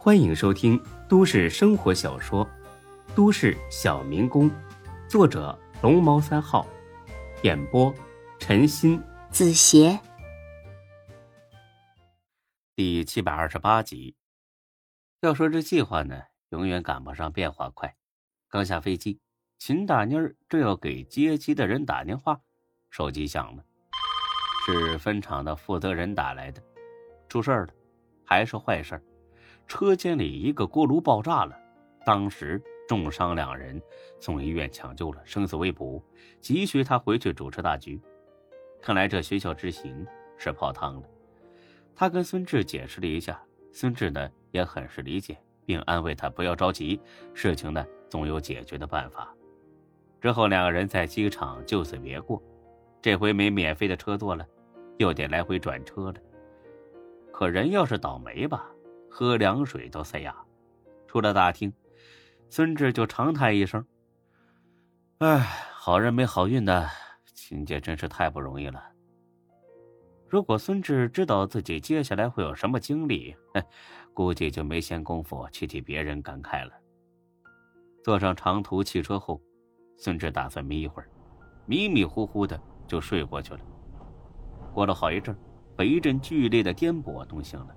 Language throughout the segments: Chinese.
欢迎收听都市生活小说《都市小民工》，作者龙猫三号，演播陈鑫、子邪，第七百二十八集。要说这计划呢，永远赶不上变化快。刚下飞机，秦大妮儿正要给接机的人打电话，手机响了，是分厂的负责人打来的，出事儿了，还是坏事？车间里一个锅炉爆炸了，当时重伤两人，送医院抢救了，生死未卜，急需他回去主持大局。看来这学校之行是泡汤了。他跟孙志解释了一下，孙志呢也很是理解，并安慰他不要着急，事情呢总有解决的办法。之后两个人在机场就此别过，这回没免费的车坐了，又得来回转车了。可人要是倒霉吧？喝凉水都塞牙，出了大厅，孙志就长叹一声：“哎，好人没好运的，秦姐真是太不容易了。”如果孙志知道自己接下来会有什么经历，估计就没闲工夫去替别人感慨了。坐上长途汽车后，孙志打算眯一会儿，迷迷糊糊的就睡过去了。过了好一阵，被一阵剧烈的颠簸弄醒了。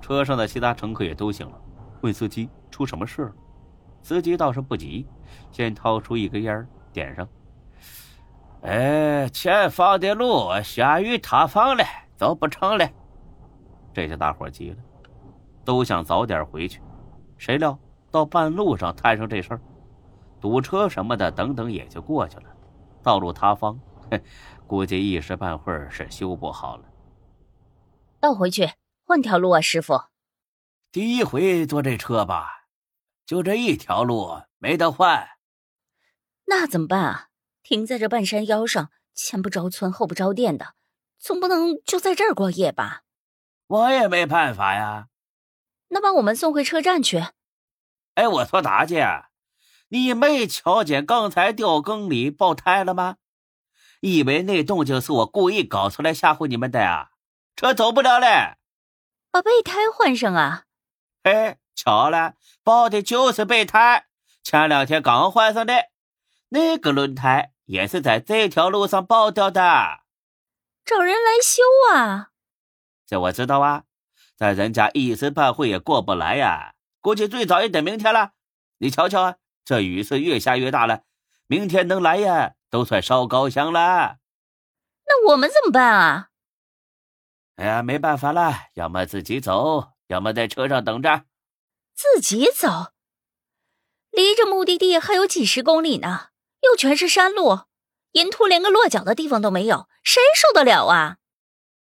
车上的其他乘客也都醒了，问司机出什么事了。司机倒是不急，先掏出一根烟点上。哎，前方的路下雨塌方了，走不成了。这下大伙急了，都想早点回去。谁料到半路上摊上这事儿，堵车什么的，等等也就过去了。道路塌方，估计一时半会儿是修不好了。倒回去。换条路啊，师傅！第一回坐这车吧，就这一条路，没得换。那怎么办啊？停在这半山腰上，前不着村后不着店的，总不能就在这儿过夜吧？我也没办法呀。那把我们送回车站去。哎，我说大姐，你没瞧见刚才掉坑里爆胎了吗？以为那动静是我故意搞出来吓唬你们的呀？车走不了了。把备胎换上啊！哎，巧了，爆的就是备胎，前两天刚换上的。那个轮胎也是在这条路上爆掉的。找人来修啊！这我知道啊，但人家一时半会也过不来呀，估计最早也得明天了。你瞧瞧啊，这雨是越下越大了，明天能来呀，都算烧高香了。那我们怎么办啊？哎呀，没办法了，要么自己走，要么在车上等着。自己走，离着目的地还有几十公里呢，又全是山路，沿途连个落脚的地方都没有，谁受得了啊？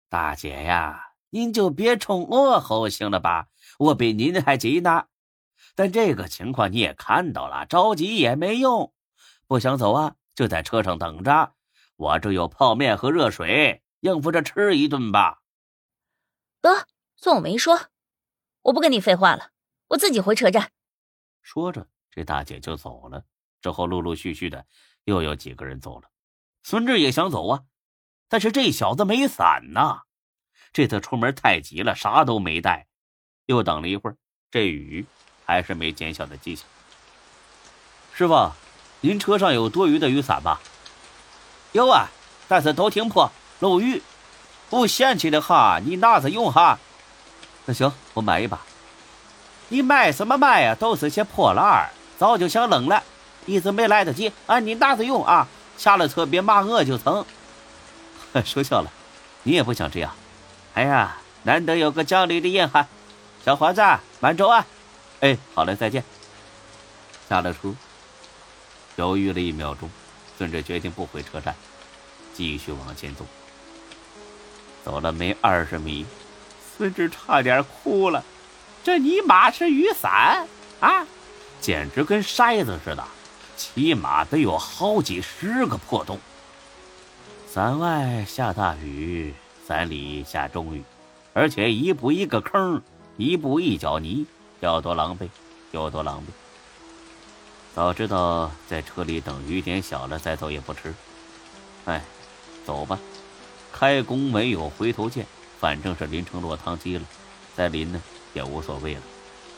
大姐呀，您就别冲我吼行了吧？我比您还急呢。但这个情况你也看到了，着急也没用。不想走啊，就在车上等着。我这有泡面和热水，应付着吃一顿吧。得，算我没说，我不跟你废话了，我自己回车站。说着，这大姐就走了。之后陆陆续续的又有几个人走了。孙志也想走啊，但是这小子没伞呐。这次出门太急了，啥都没带。又等了一会儿，这雨还是没减小的迹象。师傅，您车上有多余的雨伞吧？有啊，但是都挺破，漏雨。不嫌弃的哈，你拿着用哈。那行，我买一把。你买什么买呀？都是些破烂儿，早就想扔了，一直没来得及。啊，你拿着用啊，下了车别骂我就成。说笑了，你也不想这样。哎呀，难得有个讲理的硬汉，小伙子慢走啊。哎，好嘞，再见。下了车，犹豫了一秒钟，孙志决定不回车站，继续往前走。走了没二十米，孙志差点哭了。这尼玛是雨伞啊，简直跟筛子似的，起码得有好几十个破洞。伞外下大雨，伞里下中雨，而且一步一个坑，一步一脚泥，要多狼狈有多狼狈。早知道在车里等雨点小了再走也不迟。哎，走吧。开弓没有回头箭，反正是淋成落汤鸡了，再淋呢也无所谓了。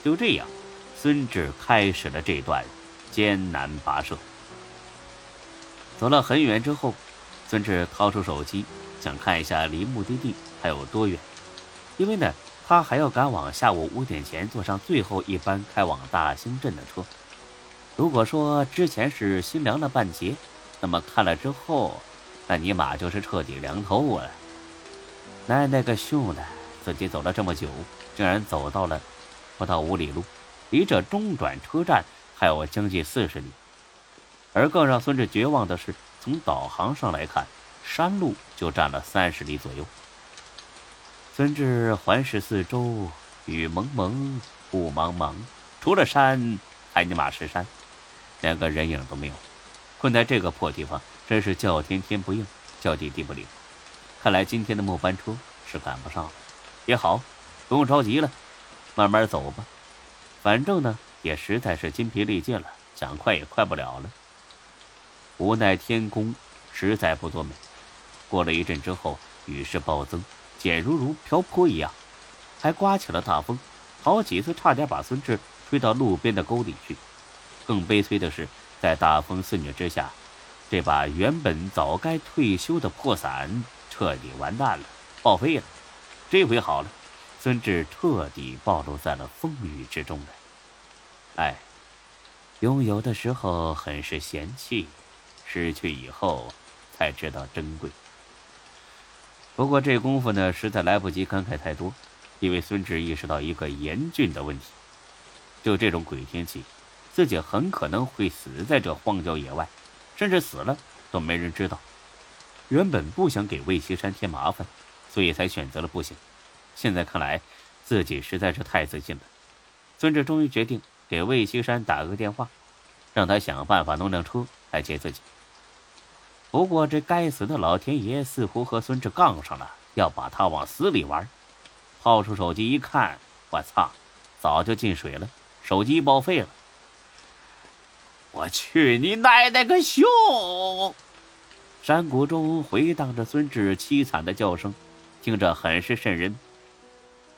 就这样，孙志开始了这段艰难跋涉。走了很远之后，孙志掏出手机，想看一下离目的地还有多远，因为呢，他还要赶往下午五点前坐上最后一班开往大兴镇的车。如果说之前是心凉了半截，那么看了之后，那尼玛就是彻底凉透了。奶奶个熊的！自己走了这么久，竟然走到了不到五里路，离这中转车站还有将近四十里。而更让孙志绝望的是，从导航上来看，山路就占了三十里左右。孙志环视四周，雨蒙蒙，雾茫茫，除了山，还尼玛是山，连个人影都没有。困在这个破地方，真是叫天天不应，叫地地不灵。看来今天的末班车是赶不上了。也好，不用着急了，慢慢走吧。反正呢，也实在是筋疲力尽了，想快也快不了了。无奈天公实在不作美，过了一阵之后，雨势暴增，简如如瓢泼一样，还刮起了大风，好几次差点把孙志吹到路边的沟里去。更悲催的是，在大风肆虐之下，这把原本早该退休的破伞彻底完蛋了，报废了。这回好了，孙志彻底暴露在了风雨之中了。哎，拥有的时候很是嫌弃。失去以后，才知道珍贵。不过这功夫呢，实在来不及感慨太多，因为孙志意识到一个严峻的问题：就这种鬼天气，自己很可能会死在这荒郊野外，甚至死了都没人知道。原本不想给魏西山添麻烦，所以才选择了步行。现在看来，自己实在是太自信了。孙志终于决定给魏西山打个电话，让他想办法弄辆车来接自己。不过，这该死的老天爷似乎和孙志杠上了，要把他往死里玩。掏出手机一看，我操，早就进水了，手机报废了。我去你奶奶个熊！山谷中回荡着孙志凄惨的叫声，听着很是瘆人。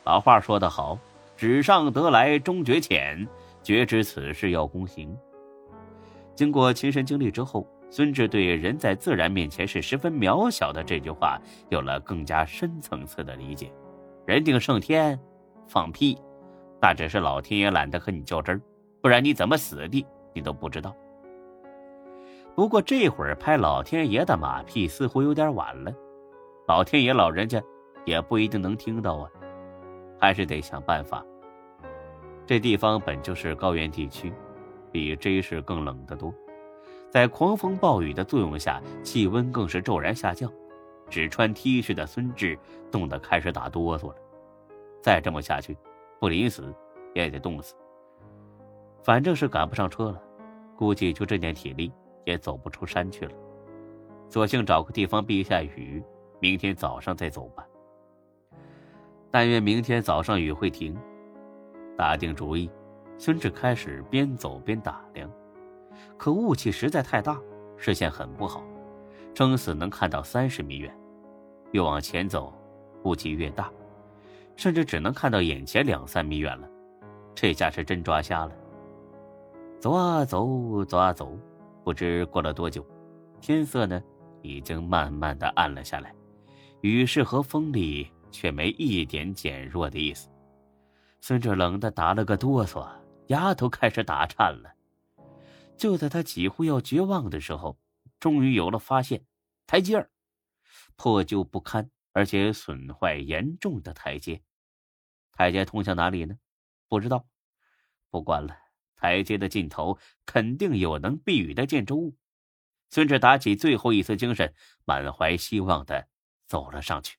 老话说得好，“纸上得来终觉浅，绝知此事要躬行。”经过亲身经历之后。孙志对“人在自然面前是十分渺小的”这句话有了更加深层次的理解。人定胜天，放屁！那只是老天爷懒得和你较真儿，不然你怎么死的你都不知道。不过这会儿拍老天爷的马屁似乎有点晚了，老天爷老人家也不一定能听到啊，还是得想办法。这地方本就是高原地区，比 J 市更冷得多。在狂风暴雨的作用下，气温更是骤然下降。只穿 T 恤的孙志冻得开始打哆嗦了。再这么下去，不临死也得冻死。反正是赶不上车了，估计就这点体力也走不出山去了。索性找个地方避一下雨，明天早上再走吧。但愿明天早上雨会停。打定主意，孙志开始边走边打量。可雾气实在太大，视线很不好，撑死能看到三十米远。越往前走，雾气越大，甚至只能看到眼前两三米远了。这下是真抓瞎了。走啊走，走啊走，不知过了多久，天色呢已经慢慢的暗了下来，雨势和风力却没一点减弱的意思。孙志冷的打了个哆嗦，牙头开始打颤了。就在他几乎要绝望的时候，终于有了发现：台阶儿，破旧不堪而且损坏严重的台阶。台阶通向哪里呢？不知道。不管了，台阶的尽头肯定有能避雨的建筑物。孙志打起最后一丝精神，满怀希望的走了上去。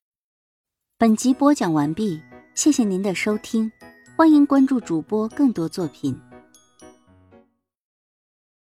本集播讲完毕，谢谢您的收听，欢迎关注主播更多作品。